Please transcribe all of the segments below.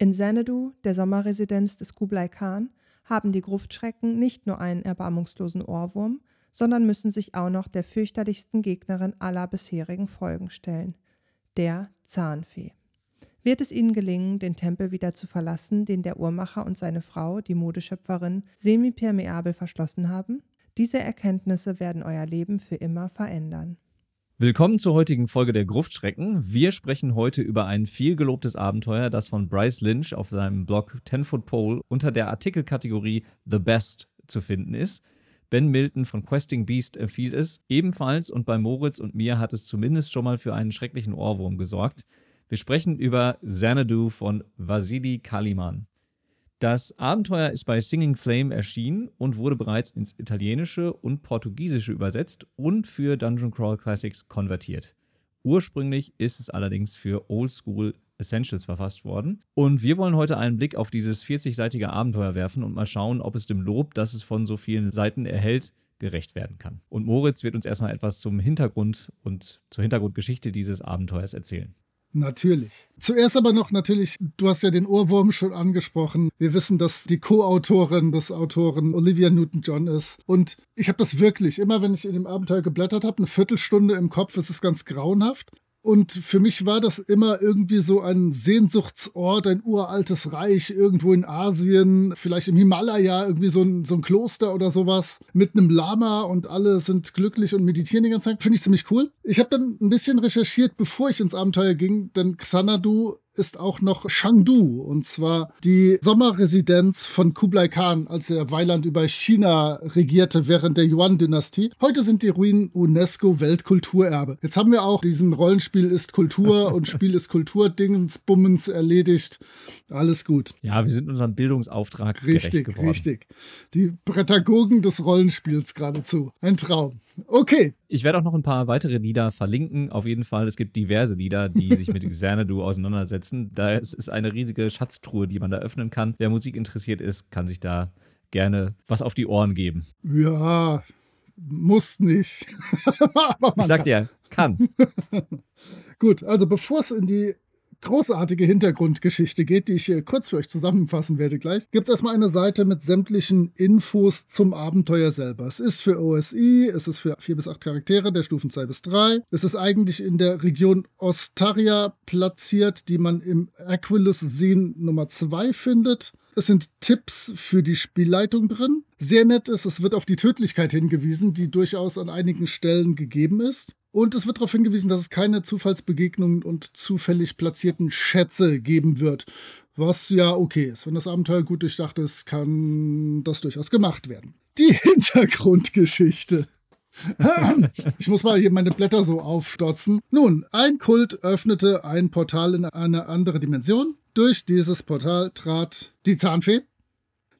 In Xanadu, der Sommerresidenz des Kublai Khan, haben die Gruftschrecken nicht nur einen erbarmungslosen Ohrwurm, sondern müssen sich auch noch der fürchterlichsten Gegnerin aller bisherigen Folgen stellen, der Zahnfee. Wird es ihnen gelingen, den Tempel wieder zu verlassen, den der Uhrmacher und seine Frau, die Modeschöpferin, semipermeabel verschlossen haben? Diese Erkenntnisse werden euer Leben für immer verändern. Willkommen zur heutigen Folge der Gruftschrecken. Wir sprechen heute über ein vielgelobtes Abenteuer, das von Bryce Lynch auf seinem Blog Ten Foot Pole unter der Artikelkategorie The Best zu finden ist. Ben Milton von Questing Beast empfiehlt es ebenfalls und bei Moritz und mir hat es zumindest schon mal für einen schrecklichen Ohrwurm gesorgt. Wir sprechen über Xanadu von Vasili Kaliman. Das Abenteuer ist bei Singing Flame erschienen und wurde bereits ins Italienische und Portugiesische übersetzt und für Dungeon Crawl Classics konvertiert. Ursprünglich ist es allerdings für Old School Essentials verfasst worden. Und wir wollen heute einen Blick auf dieses 40-seitige Abenteuer werfen und mal schauen, ob es dem Lob, das es von so vielen Seiten erhält, gerecht werden kann. Und Moritz wird uns erstmal etwas zum Hintergrund und zur Hintergrundgeschichte dieses Abenteuers erzählen. Natürlich. Zuerst aber noch natürlich, du hast ja den Ohrwurm schon angesprochen. Wir wissen, dass die Co-Autorin des Autoren Olivia Newton-John ist. Und ich habe das wirklich, immer wenn ich in dem Abenteuer geblättert habe, eine Viertelstunde im Kopf, ist es ganz grauenhaft. Und für mich war das immer irgendwie so ein Sehnsuchtsort, ein uraltes Reich irgendwo in Asien, vielleicht im Himalaya, irgendwie so ein, so ein Kloster oder sowas mit einem Lama und alle sind glücklich und meditieren die ganze Zeit. Finde ich ziemlich cool. Ich habe dann ein bisschen recherchiert, bevor ich ins Abenteuer ging, denn Xanadu ist auch noch Chengdu, und zwar die Sommerresidenz von Kublai Khan, als er Weiland über China regierte während der Yuan-Dynastie. Heute sind die Ruinen UNESCO-Weltkulturerbe. Jetzt haben wir auch diesen Rollenspiel ist Kultur und Spiel ist Kultur-Dingsbummens erledigt. Alles gut. Ja, wir sind unserem Bildungsauftrag richtig, gerecht geworden. Richtig, Die Prädagogen des Rollenspiels geradezu. Ein Traum. Okay. Ich werde auch noch ein paar weitere Lieder verlinken. Auf jeden Fall, es gibt diverse Lieder, die sich mit Xanadu auseinandersetzen. Da ist es eine riesige Schatztruhe, die man da öffnen kann. Wer Musik interessiert ist, kann sich da gerne was auf die Ohren geben. Ja, muss nicht. ich sag dir, kann. Gut, also bevor es in die großartige Hintergrundgeschichte geht, die ich hier kurz für euch zusammenfassen werde gleich, gibt es erstmal eine Seite mit sämtlichen Infos zum Abenteuer selber. Es ist für OSI, es ist für vier bis acht Charaktere der Stufen 2 bis 3. Es ist eigentlich in der Region Ostaria platziert, die man im Aquilus Seen Nummer 2 findet. Es sind Tipps für die Spielleitung drin. Sehr nett ist, es wird auf die Tödlichkeit hingewiesen, die durchaus an einigen Stellen gegeben ist. Und es wird darauf hingewiesen, dass es keine Zufallsbegegnungen und zufällig platzierten Schätze geben wird. Was ja okay ist. Wenn das Abenteuer gut durchdacht ist, kann das durchaus gemacht werden. Die Hintergrundgeschichte. ich muss mal hier meine Blätter so aufdotzen. Nun, ein Kult öffnete ein Portal in eine andere Dimension. Durch dieses Portal trat die Zahnfee,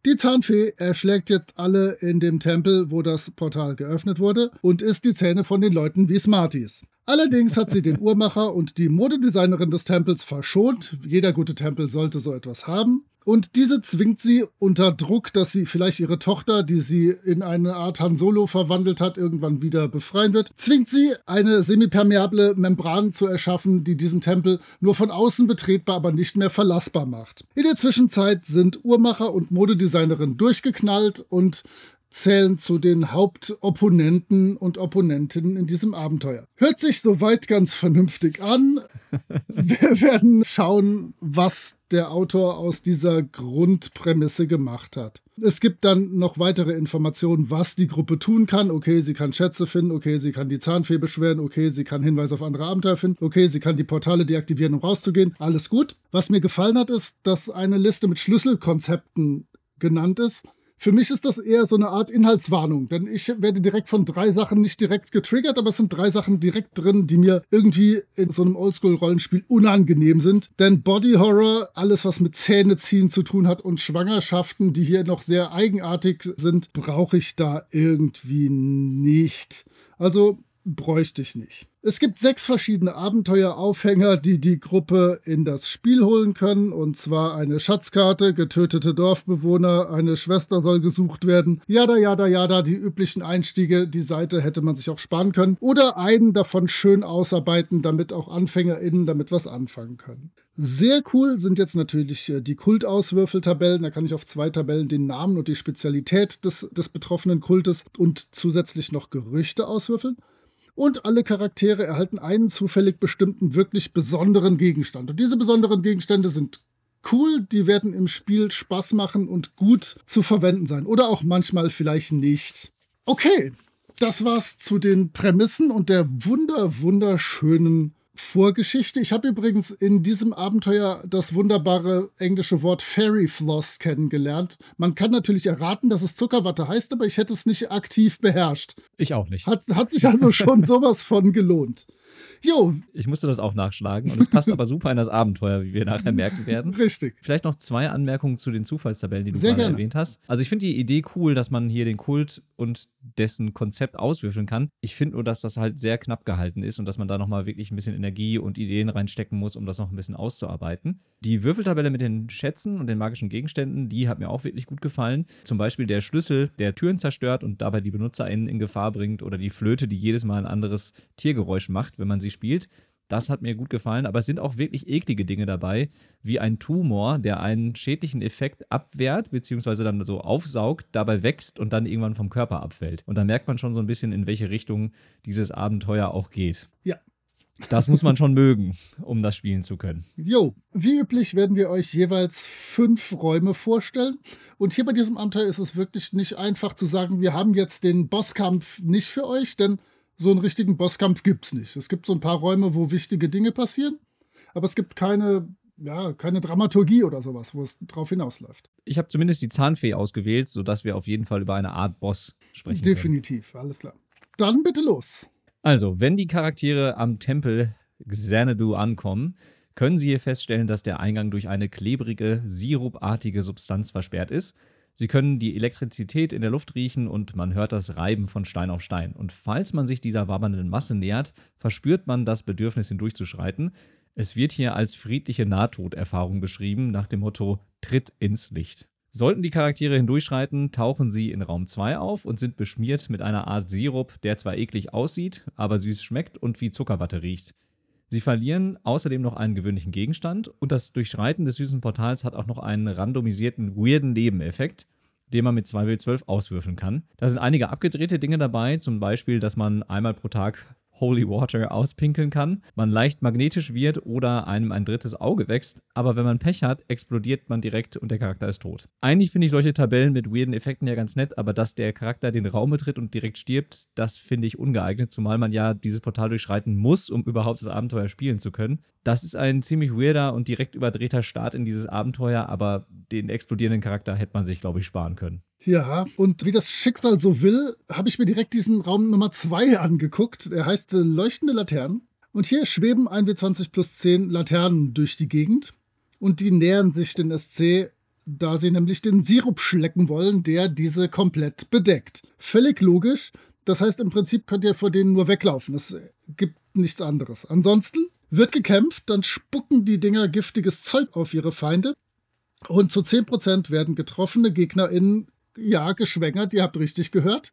die Zahnfee erschlägt jetzt alle in dem Tempel, wo das Portal geöffnet wurde, und isst die Zähne von den Leuten wie Smarties. Allerdings hat sie den Uhrmacher und die Modedesignerin des Tempels verschont. Jeder gute Tempel sollte so etwas haben. Und diese zwingt sie unter Druck, dass sie vielleicht ihre Tochter, die sie in eine Art Han Solo verwandelt hat, irgendwann wieder befreien wird, zwingt sie, eine semipermeable Membran zu erschaffen, die diesen Tempel nur von außen betretbar, aber nicht mehr verlassbar macht. In der Zwischenzeit sind Uhrmacher und Modedesignerin durchgeknallt und zählen zu den Hauptopponenten und Opponentinnen in diesem Abenteuer. Hört sich soweit ganz vernünftig an. Wir werden schauen, was der Autor aus dieser Grundprämisse gemacht hat. Es gibt dann noch weitere Informationen, was die Gruppe tun kann. Okay, sie kann Schätze finden, okay, sie kann die Zahnfee beschweren, okay, sie kann Hinweise auf andere Abenteuer finden, okay, sie kann die Portale deaktivieren, um rauszugehen. Alles gut. Was mir gefallen hat, ist, dass eine Liste mit Schlüsselkonzepten genannt ist Für mich ist das eher so eine Art Inhaltswarnung, denn ich werde direkt von drei Sachen nicht direkt getriggert, aber es sind drei Sachen direkt drin, die mir irgendwie in so einem Oldschool-Rollenspiel unangenehm sind. Denn Body Horror, alles was mit Zähneziehen zu tun hat und Schwangerschaften, die hier noch sehr eigenartig sind, brauche ich da irgendwie nicht. Also bräuchte ich nicht. Es gibt sechs verschiedene Abenteueraufhänger, die die Gruppe in das Spiel holen können. Und zwar eine Schatzkarte, getötete Dorfbewohner, eine Schwester soll gesucht werden. Jada, jada, jada, die üblichen Einstiege. Die Seite hätte man sich auch sparen können. Oder einen davon schön ausarbeiten, damit auch AnfängerInnen damit was anfangen können. Sehr cool sind jetzt natürlich äh, die Kultauswürfeltabellen. Da kann ich auf zwei Tabellen den Namen und die Spezialität des, des betroffenen Kultes und zusätzlich noch Gerüchte auswürfeln und alle Charaktere erhalten einen zufällig bestimmten, wirklich besonderen Gegenstand. Und diese besonderen Gegenstände sind cool, die werden im Spiel Spaß machen und gut zu verwenden sein. Oder auch manchmal vielleicht nicht. Okay, das war's zu den Prämissen und der wunder, wunderschönen Vorgeschichte. Ich habe übrigens in diesem Abenteuer das wunderbare englische Wort Fairy Floss kennengelernt. Man kann natürlich erraten, dass es Zuckerwatte heißt, aber ich hätte es nicht aktiv beherrscht. Ich auch nicht. Hat, hat sich also schon sowas von gelohnt. Jo. Ich musste das auch nachschlagen und es passt aber super in das Abenteuer, wie wir nachher merken werden. Richtig. Vielleicht noch zwei Anmerkungen zu den Zufallstabellen, die du Sehr gerade gerne. erwähnt hast. Also ich finde die Idee cool, dass man hier den Kult und dessen Konzept auswürfeln kann. Ich finde nur, dass das halt sehr knapp gehalten ist und dass man da nochmal wirklich ein bisschen Energie und Ideen reinstecken muss, um das noch ein bisschen auszuarbeiten. Die Würfeltabelle mit den Schätzen und den magischen Gegenständen, die hat mir auch wirklich gut gefallen. Zum Beispiel der Schlüssel, der Türen zerstört und dabei die BenutzerInnen in Gefahr bringt oder die Flöte, die jedes Mal ein anderes Tiergeräusch macht, wenn man sie spielt. Das hat mir gut gefallen, aber es sind auch wirklich eklige Dinge dabei, wie ein Tumor, der einen schädlichen Effekt abwehrt, beziehungsweise dann so aufsaugt, dabei wächst und dann irgendwann vom Körper abfällt. Und da merkt man schon so ein bisschen, in welche Richtung dieses Abenteuer auch geht. Ja. Das muss man schon mögen, um das spielen zu können. Jo, wie üblich werden wir euch jeweils fünf Räume vorstellen. Und hier bei diesem Abenteuer ist es wirklich nicht einfach zu sagen, wir haben jetzt den Bosskampf nicht für euch, denn so einen richtigen Bosskampf gibt es nicht. Es gibt so ein paar Räume, wo wichtige Dinge passieren, aber es gibt keine, ja, keine Dramaturgie oder sowas, wo es drauf hinausläuft. Ich habe zumindest die Zahnfee ausgewählt, sodass wir auf jeden Fall über eine Art Boss sprechen. Definitiv, können. alles klar. Dann bitte los. Also, wenn die Charaktere am Tempel Xanadu ankommen, können sie hier feststellen, dass der Eingang durch eine klebrige, sirupartige Substanz versperrt ist Sie können die Elektrizität in der Luft riechen und man hört das Reiben von Stein auf Stein. Und falls man sich dieser wabbernden Masse nähert, verspürt man das Bedürfnis hindurchzuschreiten. Es wird hier als friedliche Nahtoderfahrung beschrieben, nach dem Motto Tritt ins Licht. Sollten die Charaktere hindurchschreiten, tauchen sie in Raum 2 auf und sind beschmiert mit einer Art Sirup, der zwar eklig aussieht, aber süß schmeckt und wie Zuckerwatte riecht. Sie verlieren außerdem noch einen gewöhnlichen Gegenstand und das Durchschreiten des süßen Portals hat auch noch einen randomisierten, weirden Nebeneffekt, den man mit 2W12 auswürfeln kann. Da sind einige abgedrehte Dinge dabei, zum Beispiel, dass man einmal pro Tag Holy Water auspinkeln kann, man leicht magnetisch wird oder einem ein drittes Auge wächst, aber wenn man Pech hat, explodiert man direkt und der Charakter ist tot. Eigentlich finde ich solche Tabellen mit weirden Effekten ja ganz nett, aber dass der Charakter den Raum betritt und direkt stirbt, das finde ich ungeeignet, zumal man ja dieses Portal durchschreiten muss, um überhaupt das Abenteuer spielen zu können. Das ist ein ziemlich weirder und direkt überdrehter Start in dieses Abenteuer, aber den explodierenden Charakter hätte man sich, glaube ich, sparen können. Ja, und wie das Schicksal so will, habe ich mir direkt diesen Raum Nummer 2 angeguckt. Er heißt äh, Leuchtende Laternen. Und hier schweben 1W20 plus 10 Laternen durch die Gegend. Und die nähern sich den SC, da sie nämlich den Sirup schlecken wollen, der diese komplett bedeckt. Völlig logisch. Das heißt, im Prinzip könnt ihr vor denen nur weglaufen. Es gibt nichts anderes. Ansonsten wird gekämpft, dann spucken die Dinger giftiges Zeug auf ihre Feinde. Und zu 10% werden getroffene GegnerInnen ja, geschwängert, ihr habt richtig gehört.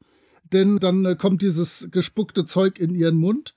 Denn dann äh, kommt dieses gespuckte Zeug in ihren Mund.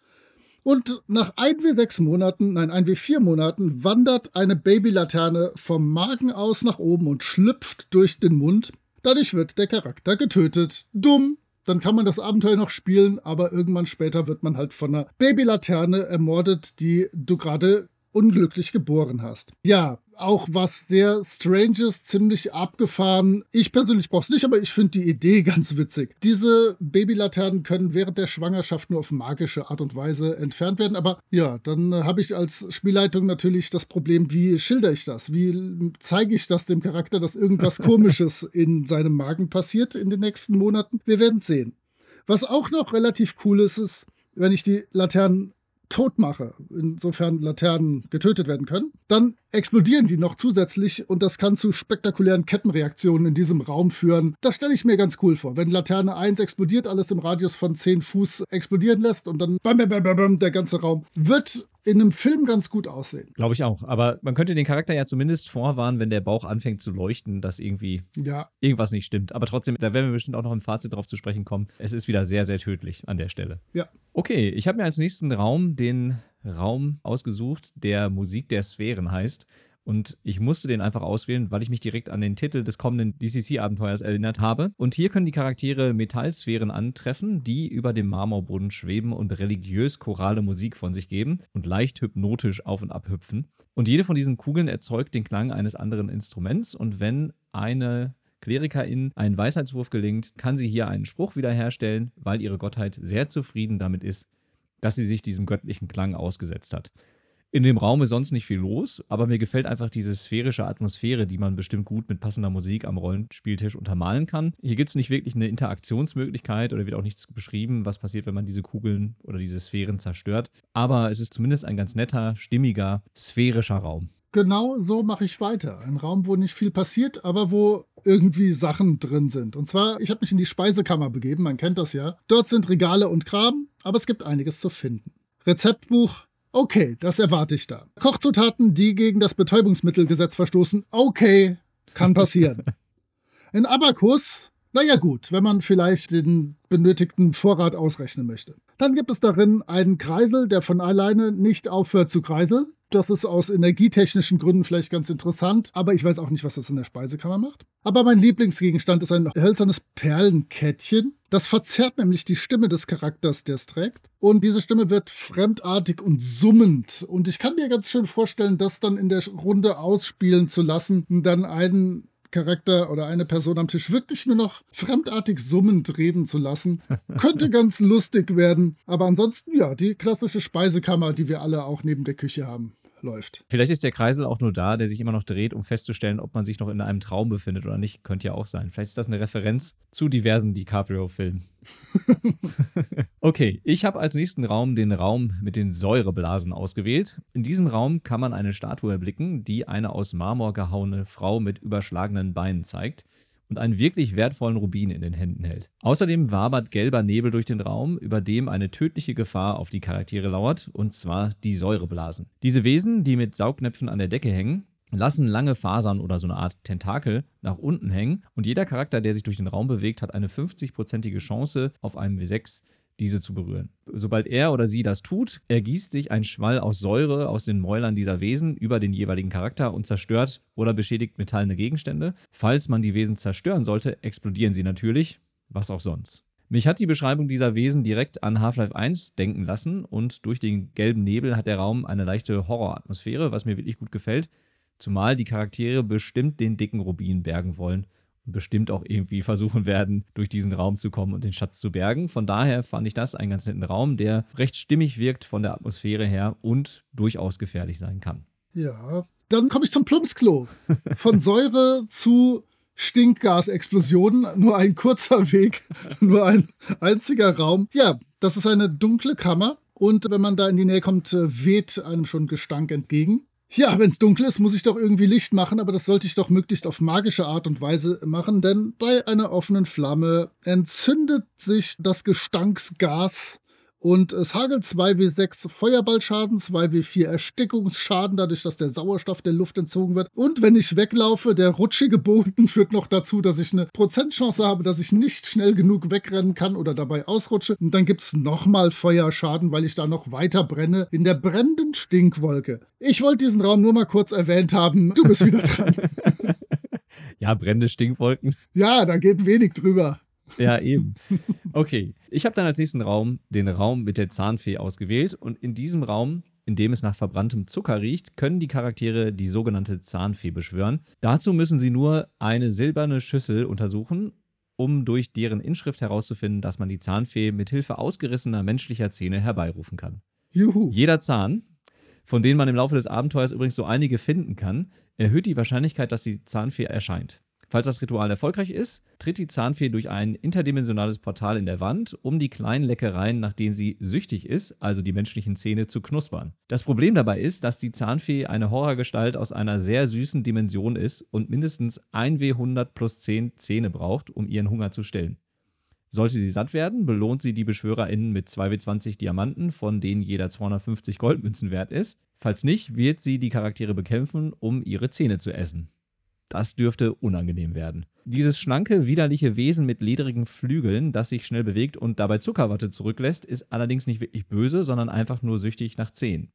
Und nach 1W6 Monaten, nein, 1W4 Monaten, wandert eine Babylaterne vom Magen aus nach oben und schlüpft durch den Mund. Dadurch wird der Charakter getötet. Dumm. Dann kann man das Abenteuer noch spielen, aber irgendwann später wird man halt von einer Babylaterne ermordet, die du gerade unglücklich geboren hast. Ja, auch was sehr Stranges, ziemlich abgefahren. Ich persönlich brauche es nicht, aber ich finde die Idee ganz witzig. Diese Babylaternen können während der Schwangerschaft nur auf magische Art und Weise entfernt werden. Aber ja, dann äh, habe ich als Spielleitung natürlich das Problem, wie schilder ich das? Wie zeige ich das dem Charakter, dass irgendwas Komisches in seinem Magen passiert in den nächsten Monaten? Wir werden sehen. Was auch noch relativ cool ist, ist, wenn ich die Laternen tot mache, insofern Laternen getötet werden können, dann explodieren die noch zusätzlich und das kann zu spektakulären Kettenreaktionen in diesem Raum führen. Das stelle ich mir ganz cool vor. Wenn Laterne 1 explodiert, alles im Radius von 10 Fuß explodieren lässt und dann bam, bam, bam, bam, der ganze Raum wird in einem Film ganz gut aussehen. Glaube ich auch. Aber man könnte den Charakter ja zumindest vorwarnen, wenn der Bauch anfängt zu leuchten, dass irgendwie ja. irgendwas nicht stimmt. Aber trotzdem, da werden wir bestimmt auch noch im Fazit drauf zu sprechen kommen. Es ist wieder sehr, sehr tödlich an der Stelle. Ja. Okay, ich habe mir als nächsten Raum den Raum ausgesucht, der Musik der Sphären heißt. Und ich musste den einfach auswählen, weil ich mich direkt an den Titel des kommenden DCC-Abenteuers erinnert habe. Und hier können die Charaktere Metallsphären antreffen, die über dem Marmorboden schweben und religiös chorale Musik von sich geben und leicht hypnotisch auf und ab hüpfen. Und jede von diesen Kugeln erzeugt den Klang eines anderen Instruments. Und wenn eine Klerikerin einen Weisheitswurf gelingt, kann sie hier einen Spruch wiederherstellen, weil ihre Gottheit sehr zufrieden damit ist, dass sie sich diesem göttlichen Klang ausgesetzt hat. In dem Raum ist sonst nicht viel los, aber mir gefällt einfach diese sphärische Atmosphäre, die man bestimmt gut mit passender Musik am Rollenspieltisch untermalen kann. Hier gibt es nicht wirklich eine Interaktionsmöglichkeit oder wird auch nichts beschrieben, was passiert, wenn man diese Kugeln oder diese Sphären zerstört. Aber es ist zumindest ein ganz netter, stimmiger, sphärischer Raum. Genau so mache ich weiter. Ein Raum, wo nicht viel passiert, aber wo irgendwie Sachen drin sind. Und zwar, ich habe mich in die Speisekammer begeben, man kennt das ja. Dort sind Regale und Kram, aber es gibt einiges zu finden. Rezeptbuch, Okay, das erwarte ich da. Kochzutaten, die gegen das Betäubungsmittelgesetz verstoßen. Okay, kann passieren. In Abakus, naja gut, wenn man vielleicht den benötigten Vorrat ausrechnen möchte. Dann gibt es darin einen Kreisel, der von alleine nicht aufhört zu kreiseln. Das ist aus energietechnischen Gründen vielleicht ganz interessant, aber ich weiß auch nicht, was das in der Speisekammer macht. Aber mein Lieblingsgegenstand ist ein hölzernes Perlenkettchen. Das verzerrt nämlich die Stimme des Charakters, der es trägt. Und diese Stimme wird fremdartig und summend. Und ich kann mir ganz schön vorstellen, das dann in der Runde ausspielen zu lassen und dann einen Charakter oder eine Person am Tisch wirklich nur noch fremdartig summend reden zu lassen. Könnte ganz lustig werden. Aber ansonsten, ja, die klassische Speisekammer, die wir alle auch neben der Küche haben läuft. Vielleicht ist der Kreisel auch nur da, der sich immer noch dreht, um festzustellen, ob man sich noch in einem Traum befindet oder nicht. Könnte ja auch sein. Vielleicht ist das eine Referenz zu diversen DiCaprio-Filmen. okay, ich habe als nächsten Raum den Raum mit den Säureblasen ausgewählt. In diesem Raum kann man eine Statue erblicken, die eine aus Marmor gehauene Frau mit überschlagenen Beinen zeigt und einen wirklich wertvollen Rubin in den Händen hält. Außerdem wabert gelber Nebel durch den Raum, über dem eine tödliche Gefahr auf die Charaktere lauert, und zwar die Säureblasen. Diese Wesen, die mit Saugnäpfen an der Decke hängen, lassen lange Fasern oder so eine Art Tentakel nach unten hängen und jeder Charakter, der sich durch den Raum bewegt, hat eine 50-prozentige Chance auf einem W6 diese zu berühren. Sobald er oder sie das tut, ergießt sich ein Schwall aus Säure aus den Mäulern dieser Wesen über den jeweiligen Charakter und zerstört oder beschädigt metallene Gegenstände. Falls man die Wesen zerstören sollte, explodieren sie natürlich, was auch sonst. Mich hat die Beschreibung dieser Wesen direkt an Half-Life 1 denken lassen und durch den gelben Nebel hat der Raum eine leichte Horroratmosphäre, was mir wirklich gut gefällt, zumal die Charaktere bestimmt den dicken Rubin bergen wollen bestimmt auch irgendwie versuchen werden, durch diesen Raum zu kommen und den Schatz zu bergen. Von daher fand ich das einen ganz netten Raum, der recht stimmig wirkt von der Atmosphäre her und durchaus gefährlich sein kann. Ja, dann komme ich zum Plumpsklo. Von Säure zu Stinkgasexplosionen, nur ein kurzer Weg, nur ein einziger Raum. Ja, das ist eine dunkle Kammer und wenn man da in die Nähe kommt, weht einem schon Gestank entgegen. Ja, wenn es dunkel ist, muss ich doch irgendwie Licht machen, aber das sollte ich doch möglichst auf magische Art und Weise machen, denn bei einer offenen Flamme entzündet sich das Gestanksgas und es hagelt 2W6 Feuerballschaden, 2W4 Erstickungsschaden, dadurch, dass der Sauerstoff der Luft entzogen wird. Und wenn ich weglaufe, der rutschige Boden führt noch dazu, dass ich eine Prozentchance habe, dass ich nicht schnell genug wegrennen kann oder dabei ausrutsche. Und dann gibt es nochmal Feuerschaden, weil ich da noch weiter brenne in der brennenden Stinkwolke. Ich wollte diesen Raum nur mal kurz erwähnt haben. Du bist wieder dran. ja, brennende Stinkwolken. Ja, da geht wenig drüber. Ja, eben. Okay, ich habe dann als nächsten Raum den Raum mit der Zahnfee ausgewählt und in diesem Raum in dem es nach verbranntem Zucker riecht, können die Charaktere die sogenannte Zahnfee beschwören. Dazu müssen sie nur eine silberne Schüssel untersuchen, um durch deren Inschrift herauszufinden, dass man die Zahnfee mit Hilfe ausgerissener menschlicher Zähne herbeirufen kann. Juhu. Jeder Zahn, von denen man im Laufe des Abenteuers übrigens so einige finden kann, erhöht die Wahrscheinlichkeit, dass die Zahnfee erscheint. Falls das Ritual erfolgreich ist, tritt die Zahnfee durch ein interdimensionales Portal in der Wand, um die kleinen Leckereien, nach denen sie süchtig ist, also die menschlichen Zähne, zu knuspern. Das Problem dabei ist, dass die Zahnfee eine Horrorgestalt aus einer sehr süßen Dimension ist und mindestens 1W100 plus 10 Zähne braucht, um ihren Hunger zu stillen. Sollte sie satt werden, belohnt sie die BeschwörerInnen mit 2W20 Diamanten, von denen jeder 250 Goldmünzen wert ist. Falls nicht, wird sie die Charaktere bekämpfen, um ihre Zähne zu essen. Das dürfte unangenehm werden. Dieses schlanke, widerliche Wesen mit ledrigen Flügeln, das sich schnell bewegt und dabei Zuckerwatte zurücklässt, ist allerdings nicht wirklich böse, sondern einfach nur süchtig nach Zähnen.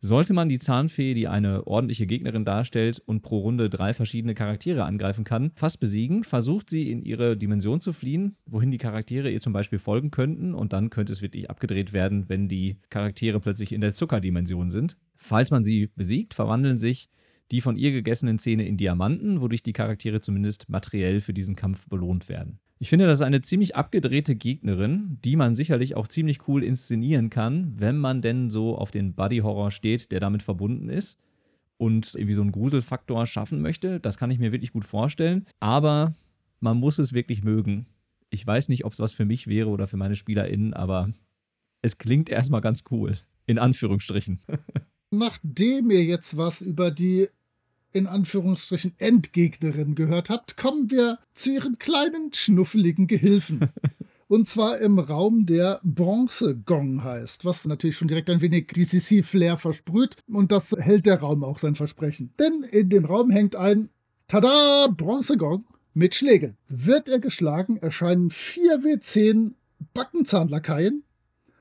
Sollte man die Zahnfee, die eine ordentliche Gegnerin darstellt und pro Runde drei verschiedene Charaktere angreifen kann, fast besiegen, versucht sie in ihre Dimension zu fliehen, wohin die Charaktere ihr zum Beispiel folgen könnten und dann könnte es wirklich abgedreht werden, wenn die Charaktere plötzlich in der Zuckerdimension sind. Falls man sie besiegt, verwandeln sich die von ihr gegessenen Zähne in Diamanten, wodurch die Charaktere zumindest materiell für diesen Kampf belohnt werden. Ich finde, das ist eine ziemlich abgedrehte Gegnerin, die man sicherlich auch ziemlich cool inszenieren kann, wenn man denn so auf den Buddy-Horror steht, der damit verbunden ist und irgendwie so einen Gruselfaktor schaffen möchte. Das kann ich mir wirklich gut vorstellen. Aber man muss es wirklich mögen. Ich weiß nicht, ob es was für mich wäre oder für meine SpielerInnen, aber es klingt erstmal ganz cool. In Anführungsstrichen. Nachdem ihr jetzt was über die in Anführungsstrichen Endgegnerin gehört habt, kommen wir zu ihren kleinen, schnuffeligen Gehilfen. Und zwar im Raum, der Bronze-Gong heißt, was natürlich schon direkt ein wenig DCC-Flair versprüht. Und das hält der Raum auch sein Versprechen. Denn in dem Raum hängt ein, tada, Bronze-Gong mit Schlägen. Wird er geschlagen, erscheinen 4W10 Backenzahnlakaien,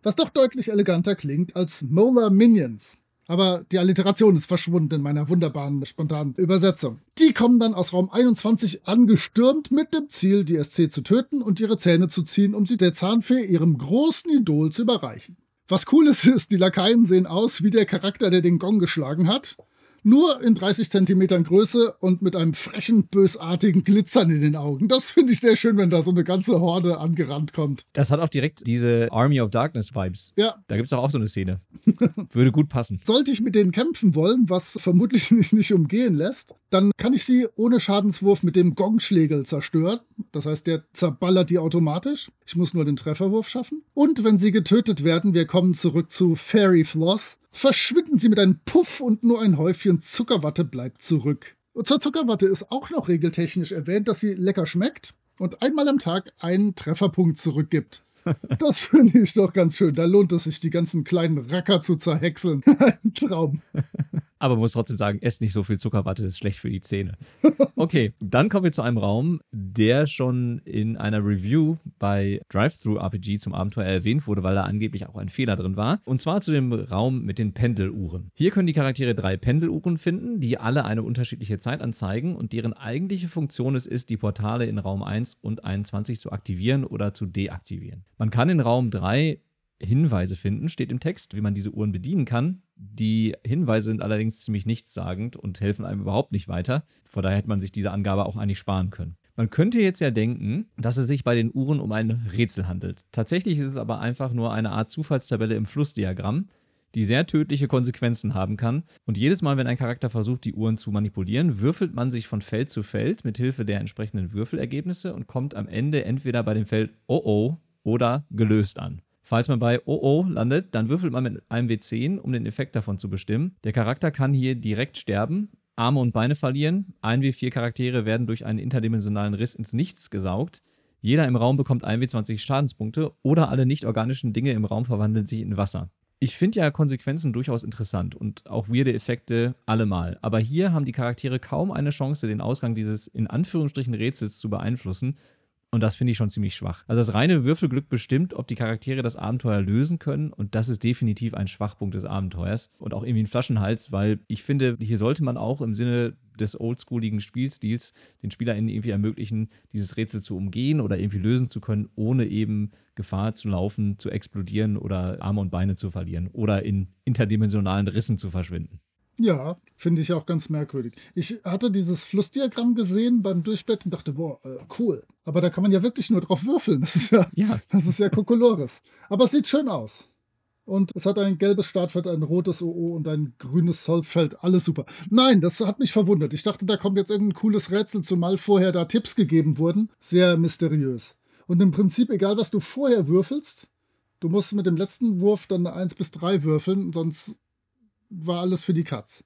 was doch deutlich eleganter klingt als Molar Minions. Aber die Alliteration ist verschwunden in meiner wunderbaren, spontanen Übersetzung. Die kommen dann aus Raum 21 angestürmt mit dem Ziel, die SC zu töten und ihre Zähne zu ziehen, um sie der Zahnfee, ihrem großen Idol, zu überreichen. Was cool ist, ist, die Lakaien sehen aus wie der Charakter, der den Gong geschlagen hat nur in 30 Zentimetern Größe und mit einem frechen, bösartigen Glitzern in den Augen. Das finde ich sehr schön, wenn da so eine ganze Horde angerannt kommt. Das hat auch direkt diese Army of Darkness Vibes. Ja. Da gibt es auch so eine Szene. Würde gut passen. Sollte ich mit denen kämpfen wollen, was vermutlich mich nicht umgehen lässt, dann kann ich sie ohne Schadenswurf mit dem Gongschlägel zerstören. Das heißt, der zerballert die automatisch. Ich muss nur den Trefferwurf schaffen. Und wenn sie getötet werden, wir kommen zurück zu Fairy Floss, verschwinden sie mit einem Puff und nur ein Häufchen Zuckerwatte bleibt zurück. Und zur Zuckerwatte ist auch noch regeltechnisch erwähnt, dass sie lecker schmeckt und einmal am Tag einen Trefferpunkt zurückgibt. Das finde ich doch ganz schön. Da lohnt es sich, die ganzen kleinen Racker zu zerhäckseln. Ein Traum. Aber man muss trotzdem sagen, esst nicht so viel Zuckerwatte, das ist schlecht für die Zähne. Okay, dann kommen wir zu einem Raum, der schon in einer Review bei Drive-Thru-RPG zum Abenteuer erwähnt wurde, weil da angeblich auch ein Fehler drin war. Und zwar zu dem Raum mit den Pendeluhren. Hier können die Charaktere drei Pendeluhren finden, die alle eine unterschiedliche Zeit anzeigen und deren eigentliche Funktion es ist, die Portale in Raum 1 und 21 zu aktivieren oder zu deaktivieren. Man kann in Raum 3 Hinweise finden, steht im Text, wie man diese Uhren bedienen kann. Die Hinweise sind allerdings ziemlich nichtssagend und helfen einem überhaupt nicht weiter. Von daher hätte man sich diese Angabe auch eigentlich sparen können. Man könnte jetzt ja denken, dass es sich bei den Uhren um ein Rätsel handelt. Tatsächlich ist es aber einfach nur eine Art Zufallstabelle im Flussdiagramm, die sehr tödliche Konsequenzen haben kann. Und jedes Mal, wenn ein Charakter versucht, die Uhren zu manipulieren, würfelt man sich von Feld zu Feld mit Hilfe der entsprechenden Würfelergebnisse und kommt am Ende entweder bei dem Feld Oh oh oder gelöst an. Falls man bei Oh landet, dann würfelt man mit einem W10, um den Effekt davon zu bestimmen. Der Charakter kann hier direkt sterben, Arme und Beine verlieren. Ein W4 Charaktere werden durch einen interdimensionalen Riss ins Nichts gesaugt. Jeder im Raum bekommt 1W20 Schadenspunkte oder alle nicht-organischen Dinge im Raum verwandeln sich in Wasser. Ich finde ja Konsequenzen durchaus interessant und auch weirde Effekte allemal. Aber hier haben die Charaktere kaum eine Chance, den Ausgang dieses in Anführungsstrichen Rätsels zu beeinflussen Und das finde ich schon ziemlich schwach. Also das reine Würfelglück bestimmt, ob die Charaktere das Abenteuer lösen können. Und das ist definitiv ein Schwachpunkt des Abenteuers. Und auch irgendwie ein Flaschenhals, weil ich finde, hier sollte man auch im Sinne des oldschooligen Spielstils den SpielerInnen irgendwie ermöglichen, dieses Rätsel zu umgehen oder irgendwie lösen zu können, ohne eben Gefahr zu laufen, zu explodieren oder Arme und Beine zu verlieren oder in interdimensionalen Rissen zu verschwinden. Ja, finde ich auch ganz merkwürdig. Ich hatte dieses Flussdiagramm gesehen beim Durchblättern und dachte, boah, äh, cool. Aber da kann man ja wirklich nur drauf würfeln. Das ist ja, ja. das ist ja Kokolores. Aber es sieht schön aus. Und es hat ein gelbes Startfeld, ein rotes OO und ein grünes Zollfeld. Alles super. Nein, das hat mich verwundert. Ich dachte, da kommt jetzt irgendein cooles Rätsel, zumal vorher da Tipps gegeben wurden. Sehr mysteriös. Und im Prinzip, egal was du vorher würfelst, du musst mit dem letzten Wurf dann eine 1 bis 3 würfeln, sonst war alles für die Katz.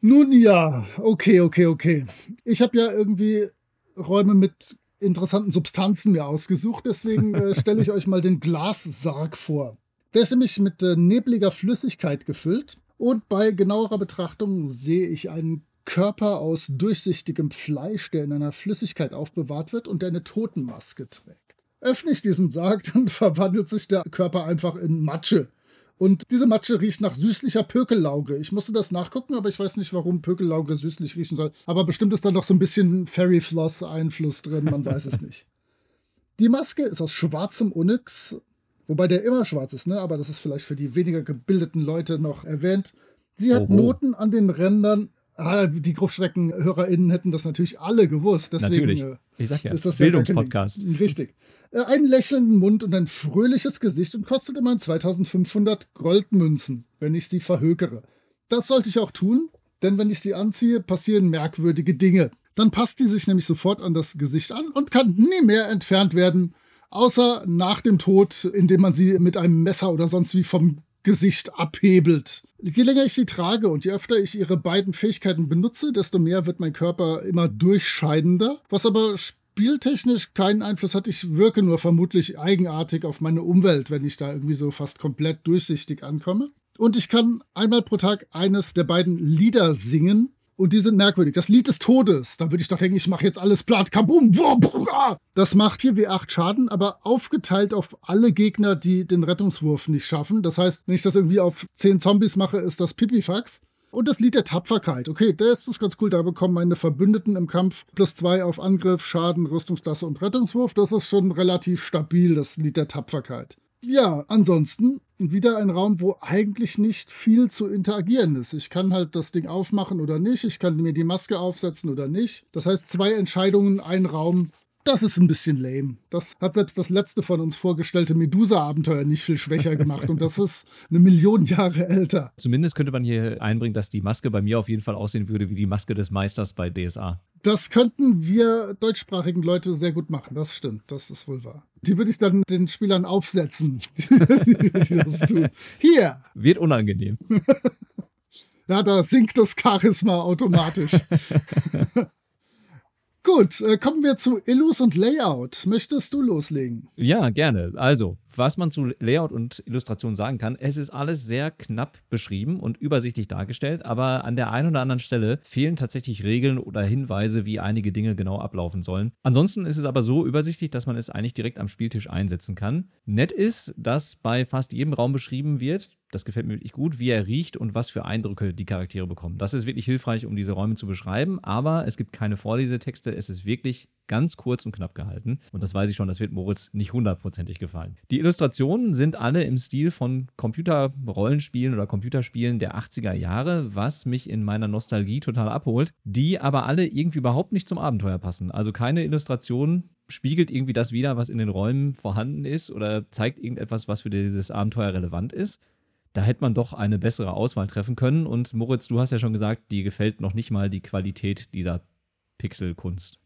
Nun ja, okay, okay, okay. Ich habe ja irgendwie Räume mit interessanten Substanzen mir ausgesucht, deswegen äh, stelle ich euch mal den Glassarg vor. Der ist nämlich mit äh, nebliger Flüssigkeit gefüllt und bei genauerer Betrachtung sehe ich einen Körper aus durchsichtigem Fleisch, der in einer Flüssigkeit aufbewahrt wird und der eine Totenmaske trägt. Öffne ich diesen Sarg, dann verwandelt sich der Körper einfach in Matsche. Und diese Matsche riecht nach süßlicher Pökellauge. Ich musste das nachgucken, aber ich weiß nicht, warum Pökellauge süßlich riechen soll. Aber bestimmt ist da noch so ein bisschen Fairy Floss Einfluss drin, man weiß es nicht. Die Maske ist aus schwarzem Onyx, wobei der immer schwarz ist, ne? aber das ist vielleicht für die weniger gebildeten Leute noch erwähnt. Sie hat Oho. Noten an den Rändern. Ah, die Gruftschrecken-HörerInnen hätten das natürlich alle gewusst. Deswegen, natürlich. Äh, ich sag ja, ist das Bildungspodcast. Ja richtig. Äh, einen lächelnden Mund und ein fröhliches Gesicht und kostet immerhin 2500 Goldmünzen, wenn ich sie verhökere. Das sollte ich auch tun, denn wenn ich sie anziehe, passieren merkwürdige Dinge. Dann passt die sich nämlich sofort an das Gesicht an und kann nie mehr entfernt werden, außer nach dem Tod, indem man sie mit einem Messer oder sonst wie vom Gesicht abhebelt. Je länger ich sie trage und je öfter ich ihre beiden Fähigkeiten benutze, desto mehr wird mein Körper immer durchscheidender, was aber spieltechnisch keinen Einfluss hat. Ich wirke nur vermutlich eigenartig auf meine Umwelt, wenn ich da irgendwie so fast komplett durchsichtig ankomme. Und ich kann einmal pro Tag eines der beiden Lieder singen, und die sind merkwürdig. Das Lied des Todes. Da würde ich doch denken, ich mache jetzt alles platt. Kabum! Das macht 4w8 Schaden, aber aufgeteilt auf alle Gegner, die den Rettungswurf nicht schaffen. Das heißt, wenn ich das irgendwie auf 10 Zombies mache, ist das Pipifax. Und das Lied der Tapferkeit. Okay, das ist ganz cool. Da bekommen meine Verbündeten im Kampf plus zwei auf Angriff, Schaden, Rüstungsklasse und Rettungswurf. Das ist schon relativ stabil, das Lied der Tapferkeit. Ja, ansonsten wieder ein Raum, wo eigentlich nicht viel zu interagieren ist. Ich kann halt das Ding aufmachen oder nicht. Ich kann mir die Maske aufsetzen oder nicht. Das heißt, zwei Entscheidungen, ein Raum. Das ist ein bisschen lame. Das hat selbst das letzte von uns vorgestellte Medusa-Abenteuer nicht viel schwächer gemacht. Und das ist eine Million Jahre älter. Zumindest könnte man hier einbringen, dass die Maske bei mir auf jeden Fall aussehen würde wie die Maske des Meisters bei DSA. Das könnten wir deutschsprachigen Leute sehr gut machen. Das stimmt. Das ist wohl wahr. Die würde ich dann den Spielern aufsetzen, die das tun. Hier! Wird unangenehm. ja, da sinkt das Charisma automatisch. Gut, äh, kommen wir zu Illus und Layout. Möchtest du loslegen? Ja, gerne. Also, was man zu Layout und Illustration sagen kann, es ist alles sehr knapp beschrieben und übersichtlich dargestellt, aber an der einen oder anderen Stelle fehlen tatsächlich Regeln oder Hinweise, wie einige Dinge genau ablaufen sollen. Ansonsten ist es aber so übersichtlich, dass man es eigentlich direkt am Spieltisch einsetzen kann. Nett ist, dass bei fast jedem Raum beschrieben wird, das gefällt mir wirklich gut, wie er riecht und was für Eindrücke die Charaktere bekommen. Das ist wirklich hilfreich, um diese Räume zu beschreiben, aber es gibt keine Vorlesetexte, es ist wirklich ganz kurz und knapp gehalten. Und das weiß ich schon, das wird Moritz nicht hundertprozentig gefallen. Die Illustrationen sind alle im Stil von Computerrollenspielen oder Computerspielen der 80er Jahre, was mich in meiner Nostalgie total abholt, die aber alle irgendwie überhaupt nicht zum Abenteuer passen. Also keine Illustration spiegelt irgendwie das wider, was in den Räumen vorhanden ist oder zeigt irgendetwas, was für dieses Abenteuer relevant ist. Da hätte man doch eine bessere Auswahl treffen können. Und Moritz, du hast ja schon gesagt, dir gefällt noch nicht mal die Qualität dieser Pixelkunst.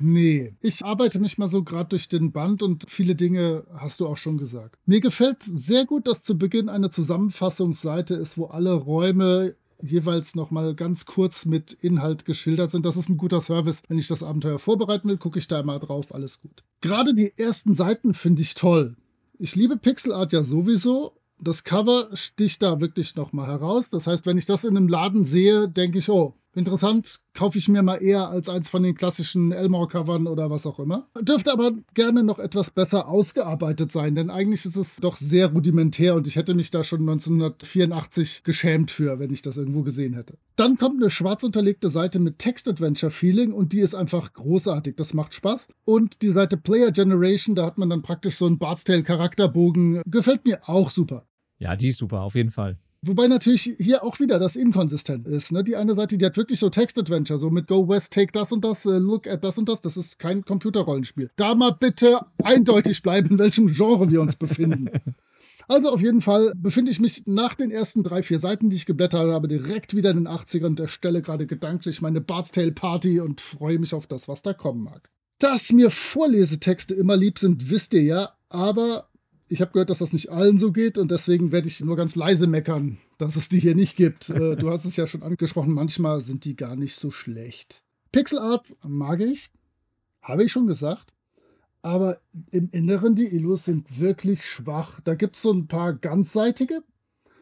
Nee, ich arbeite mich mal so gerade durch den Band und viele Dinge hast du auch schon gesagt. Mir gefällt sehr gut, dass zu Beginn eine Zusammenfassungsseite ist, wo alle Räume jeweils nochmal ganz kurz mit Inhalt geschildert sind. Das ist ein guter Service. Wenn ich das Abenteuer vorbereiten will, gucke ich da mal drauf, alles gut. Gerade die ersten Seiten finde ich toll. Ich liebe Pixelart ja sowieso. Das Cover sticht da wirklich nochmal heraus. Das heißt, wenn ich das in einem Laden sehe, denke ich, oh, Interessant, kaufe ich mir mal eher als eins von den klassischen Elmore-Covern oder was auch immer. Dürfte aber gerne noch etwas besser ausgearbeitet sein, denn eigentlich ist es doch sehr rudimentär und ich hätte mich da schon 1984 geschämt für, wenn ich das irgendwo gesehen hätte. Dann kommt eine schwarz unterlegte Seite mit Text-Adventure-Feeling und die ist einfach großartig. Das macht Spaß. Und die Seite Player Generation, da hat man dann praktisch so einen Bard's Tale-Charakterbogen. Gefällt mir auch super. Ja, die ist super, auf jeden Fall. Wobei natürlich hier auch wieder das inkonsistent ist. Ne? Die eine Seite, die hat wirklich so Text-Adventure, so mit Go West, take das und das, uh, look at das und das. Das ist kein Computerrollenspiel. Da mal bitte eindeutig bleiben, in welchem Genre wir uns befinden. Also auf jeden Fall befinde ich mich nach den ersten drei, vier Seiten, die ich geblättert habe, direkt wieder in den 80ern der Stelle gerade gedanklich meine Bard's Tale Party und freue mich auf das, was da kommen mag. Dass mir Vorlesetexte immer lieb sind, wisst ihr ja, aber ich habe gehört, dass das nicht allen so geht und deswegen werde ich nur ganz leise meckern, dass es die hier nicht gibt. Äh, du hast es ja schon angesprochen, manchmal sind die gar nicht so schlecht. Pixel Art mag ich, habe ich schon gesagt. Aber im Inneren, die Illus sind wirklich schwach. Da gibt es so ein paar ganzseitige,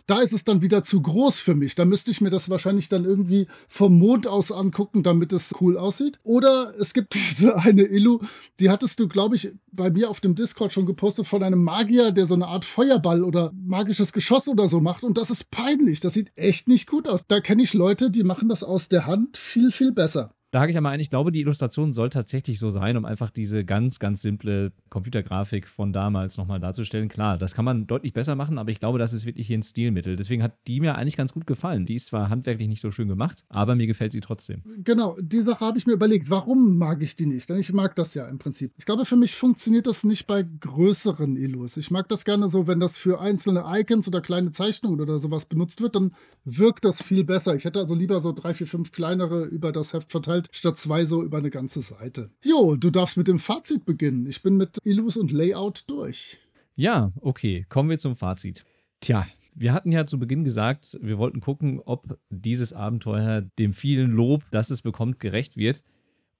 da ist es dann wieder zu groß für mich. Da müsste ich mir das wahrscheinlich dann irgendwie vom Mond aus angucken, damit es cool aussieht. Oder es gibt diese eine Illu, die hattest du, glaube ich, bei mir auf dem Discord schon gepostet von einem Magier, der so eine Art Feuerball oder magisches Geschoss oder so macht. Und das ist peinlich. Das sieht echt nicht gut aus. Da kenne ich Leute, die machen das aus der Hand viel, viel besser. Da hake ich einmal ein, ich glaube, die Illustration soll tatsächlich so sein, um einfach diese ganz, ganz simple Computergrafik von damals nochmal darzustellen. Klar, das kann man deutlich besser machen, aber ich glaube, das ist wirklich hier ein Stilmittel. Deswegen hat die mir eigentlich ganz gut gefallen. Die ist zwar handwerklich nicht so schön gemacht, aber mir gefällt sie trotzdem. Genau, die Sache habe ich mir überlegt. Warum mag ich die nicht? Denn ich mag das ja im Prinzip. Ich glaube, für mich funktioniert das nicht bei größeren Illus. Ich mag das gerne so, wenn das für einzelne Icons oder kleine Zeichnungen oder sowas benutzt wird, dann wirkt das viel besser. Ich hätte also lieber so drei, vier, fünf kleinere über das Heft verteilt halt statt zwei so über eine ganze Seite. Jo, du darfst mit dem Fazit beginnen. Ich bin mit Illus und Layout durch. Ja, okay. Kommen wir zum Fazit. Tja, wir hatten ja zu Beginn gesagt, wir wollten gucken, ob dieses Abenteuer dem vielen Lob, das es bekommt, gerecht wird.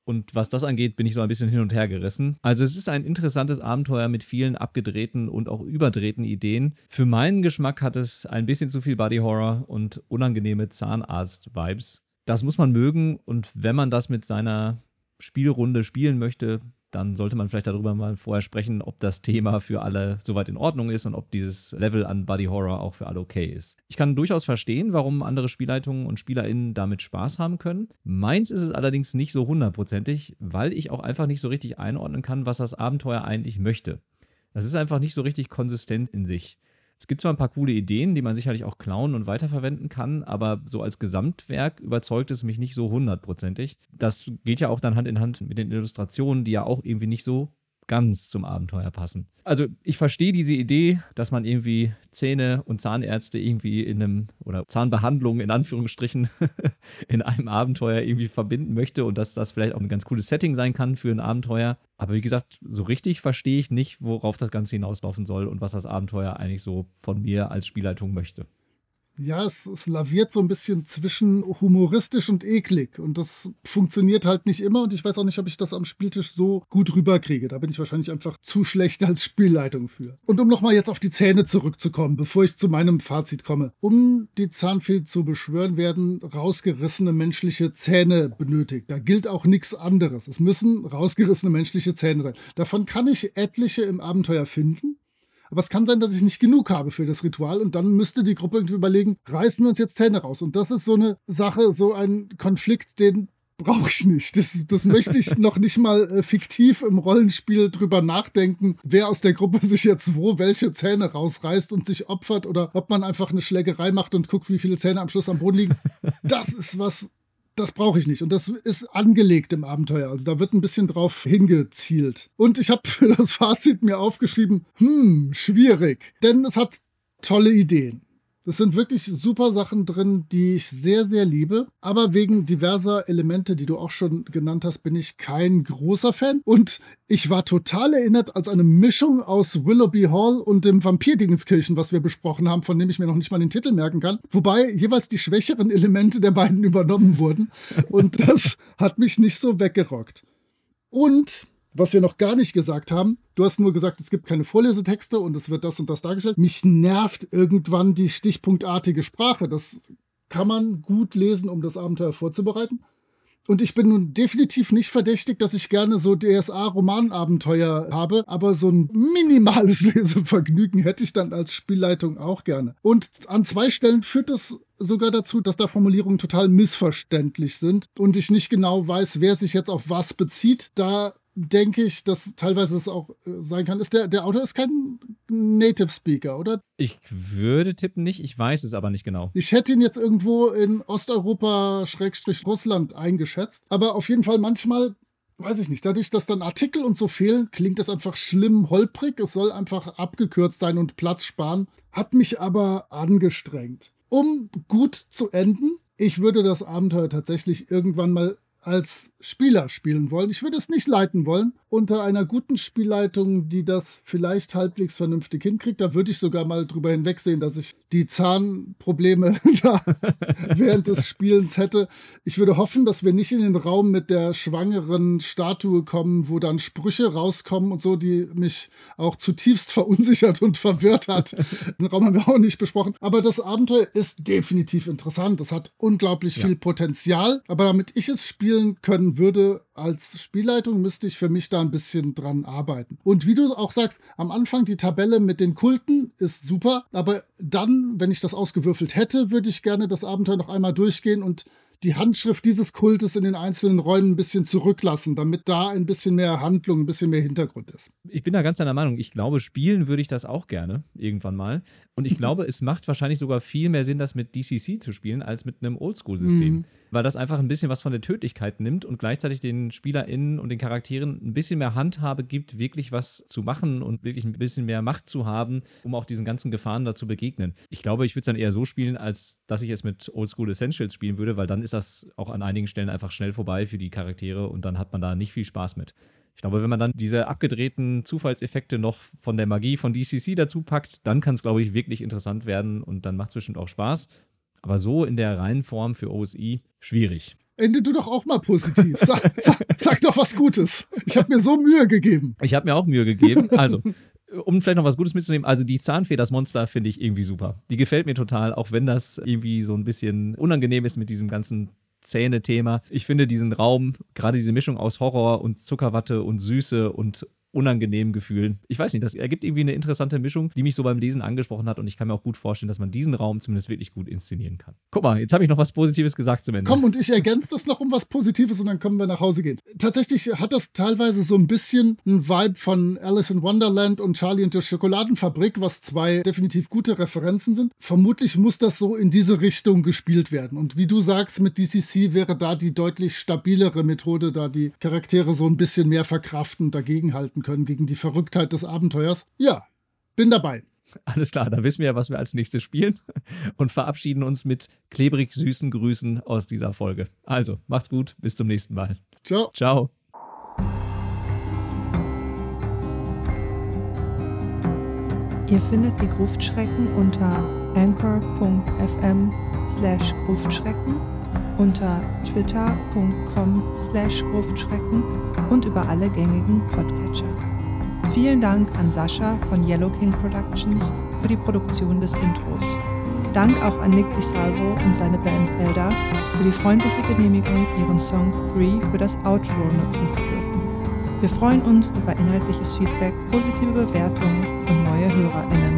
Und was das angeht, bin ich so ein bisschen hin und her gerissen. Also es ist ein interessantes Abenteuer mit vielen abgedrehten und auch überdrehten Ideen. Für meinen Geschmack hat es ein bisschen zu viel Body Horror und unangenehme Zahnarzt-Vibes. Das muss man mögen und wenn man das mit seiner Spielrunde spielen möchte, dann sollte man vielleicht darüber mal vorher sprechen, ob das Thema für alle soweit in Ordnung ist und ob dieses Level an Buddy Horror auch für alle okay ist. Ich kann durchaus verstehen, warum andere Spielleitungen und SpielerInnen damit Spaß haben können. Meins ist es allerdings nicht so hundertprozentig, weil ich auch einfach nicht so richtig einordnen kann, was das Abenteuer eigentlich möchte. Das ist einfach nicht so richtig konsistent in sich. Es gibt zwar ein paar coole Ideen, die man sicherlich auch klauen und weiterverwenden kann, aber so als Gesamtwerk überzeugt es mich nicht so hundertprozentig. Das geht ja auch dann Hand in Hand mit den Illustrationen, die ja auch irgendwie nicht so ganz zum Abenteuer passen. Also ich verstehe diese Idee, dass man irgendwie Zähne und Zahnärzte irgendwie in einem oder Zahnbehandlung in Anführungsstrichen in einem Abenteuer irgendwie verbinden möchte und dass das vielleicht auch ein ganz cooles Setting sein kann für ein Abenteuer. Aber wie gesagt, so richtig verstehe ich nicht, worauf das Ganze hinauslaufen soll und was das Abenteuer eigentlich so von mir als Spielleitung möchte ja, es, es laviert so ein bisschen zwischen humoristisch und eklig. Und das funktioniert halt nicht immer. Und ich weiß auch nicht, ob ich das am Spieltisch so gut rüberkriege. Da bin ich wahrscheinlich einfach zu schlecht als Spielleitung für. Und um nochmal jetzt auf die Zähne zurückzukommen, bevor ich zu meinem Fazit komme. Um die Zahnfee zu beschwören, werden rausgerissene menschliche Zähne benötigt. Da gilt auch nichts anderes. Es müssen rausgerissene menschliche Zähne sein. Davon kann ich etliche im Abenteuer finden. Aber es kann sein, dass ich nicht genug habe für das Ritual und dann müsste die Gruppe irgendwie überlegen, reißen wir uns jetzt Zähne raus. Und das ist so eine Sache, so ein Konflikt, den brauche ich nicht. Das, das möchte ich noch nicht mal äh, fiktiv im Rollenspiel drüber nachdenken, wer aus der Gruppe sich jetzt wo welche Zähne rausreißt und sich opfert oder ob man einfach eine Schlägerei macht und guckt, wie viele Zähne am Schluss am Boden liegen. Das ist was, das brauche ich nicht. Und das ist angelegt im Abenteuer. Also da wird ein bisschen drauf hingezielt. Und ich habe für das Fazit mir aufgeschrieben, hm, schwierig. Denn es hat tolle Ideen. Es sind wirklich super Sachen drin, die ich sehr, sehr liebe. Aber wegen diverser Elemente, die du auch schon genannt hast, bin ich kein großer Fan. Und ich war total erinnert als eine Mischung aus Willoughby Hall und dem Vampir-Dingenskirchen, was wir besprochen haben, von dem ich mir noch nicht mal den Titel merken kann. Wobei jeweils die schwächeren Elemente der beiden übernommen wurden. Und das hat mich nicht so weggerockt. Und was wir noch gar nicht gesagt haben, du hast nur gesagt, es gibt keine Vorlesetexte und es wird das und das dargestellt. Mich nervt irgendwann die stichpunktartige Sprache. Das kann man gut lesen, um das Abenteuer vorzubereiten. Und ich bin nun definitiv nicht verdächtig, dass ich gerne so DSA-Romanabenteuer habe, aber so ein minimales Lesevergnügen hätte ich dann als Spielleitung auch gerne. Und an zwei Stellen führt es sogar dazu, dass da Formulierungen total missverständlich sind und ich nicht genau weiß, wer sich jetzt auf was bezieht. Da denke ich, dass teilweise es auch äh, sein kann. Ist der, der Autor ist kein Native Speaker, oder? Ich würde tippen nicht, ich weiß es aber nicht genau. Ich hätte ihn jetzt irgendwo in Osteuropa-Russland eingeschätzt. Aber auf jeden Fall manchmal, weiß ich nicht, dadurch, dass dann Artikel und so fehlen, klingt das einfach schlimm holprig. Es soll einfach abgekürzt sein und Platz sparen. Hat mich aber angestrengt. Um gut zu enden, ich würde das Abenteuer tatsächlich irgendwann mal als Spieler spielen wollen. Ich würde es nicht leiten wollen. Unter einer guten Spielleitung, die das vielleicht halbwegs vernünftig hinkriegt, da würde ich sogar mal drüber hinwegsehen, dass ich die Zahnprobleme da während des Spielens hätte. Ich würde hoffen, dass wir nicht in den Raum mit der schwangeren Statue kommen, wo dann Sprüche rauskommen und so, die mich auch zutiefst verunsichert und verwirrt hat. Den Raum haben wir auch nicht besprochen. Aber das Abenteuer ist definitiv interessant. Es hat unglaublich ja. viel Potenzial. Aber damit ich es spiele, spielen können würde als Spielleitung, müsste ich für mich da ein bisschen dran arbeiten. Und wie du auch sagst, am Anfang die Tabelle mit den Kulten ist super, aber dann, wenn ich das ausgewürfelt hätte, würde ich gerne das Abenteuer noch einmal durchgehen und die Handschrift dieses Kultes in den einzelnen Räumen ein bisschen zurücklassen, damit da ein bisschen mehr Handlung, ein bisschen mehr Hintergrund ist. Ich bin da ganz deiner Meinung. Ich glaube, spielen würde ich das auch gerne irgendwann mal. Und ich glaube, es macht wahrscheinlich sogar viel mehr Sinn, das mit DCC zu spielen, als mit einem Oldschool-System. Mhm. Weil das einfach ein bisschen was von der Tödlichkeit nimmt und gleichzeitig den SpielerInnen und den Charakteren ein bisschen mehr Handhabe gibt, wirklich was zu machen und wirklich ein bisschen mehr Macht zu haben, um auch diesen ganzen Gefahren da zu begegnen. Ich glaube, ich würde es dann eher so spielen, als dass ich es mit Oldschool Essentials spielen würde, weil dann ist das auch an einigen Stellen einfach schnell vorbei für die Charaktere und dann hat man da nicht viel Spaß mit. Ich glaube, wenn man dann diese abgedrehten Zufallseffekte noch von der Magie von DCC dazu packt, dann kann es, glaube ich, wirklich interessant werden und dann macht es bestimmt auch Spaß. Aber so in der reinen Form für OSI schwierig. Ende du doch auch mal positiv. Sag, sag, sag doch was Gutes. Ich habe mir so Mühe gegeben. Ich habe mir auch Mühe gegeben. Also, um vielleicht noch was Gutes mitzunehmen, also die Zahnfee, das Monster, finde ich irgendwie super. Die gefällt mir total, auch wenn das irgendwie so ein bisschen unangenehm ist mit diesem ganzen Zähne-Thema. Ich finde diesen Raum, gerade diese Mischung aus Horror und Zuckerwatte und Süße und unangenehmen Gefühlen. Ich weiß nicht, das ergibt irgendwie eine interessante Mischung, die mich so beim Lesen angesprochen hat und ich kann mir auch gut vorstellen, dass man diesen Raum zumindest wirklich gut inszenieren kann. Guck mal, jetzt habe ich noch was Positives gesagt zum Ende. Komm, und ich ergänze das noch um was Positives und dann können wir nach Hause gehen. Tatsächlich hat das teilweise so ein bisschen ein Vibe von Alice in Wonderland und Charlie und die Schokoladenfabrik, was zwei definitiv gute Referenzen sind. Vermutlich muss das so in diese Richtung gespielt werden. Und wie du sagst, mit DCC wäre da die deutlich stabilere Methode, da die Charaktere so ein bisschen mehr verkraften, dagegenhalten können gegen die Verrücktheit des Abenteuers. Ja, bin dabei. Alles klar, dann wissen wir ja, was wir als nächstes spielen und verabschieden uns mit klebrig süßen Grüßen aus dieser Folge. Also, macht's gut, bis zum nächsten Mal. Ciao. Ciao. Ihr findet die Gruftschrecken unter anchor.fm slash Gruftschrecken, unter twitter.com slash Gruftschrecken und über alle gängigen Podcatcher. Vielen Dank an Sascha von Yellow King Productions für die Produktion des Intros. Dank auch an Nick DiSalvo und seine Band Elda für die freundliche Genehmigung, ihren Song 3 für das Outro nutzen zu dürfen. Wir freuen uns über inhaltliches Feedback, positive Bewertungen und neue HörerInnen.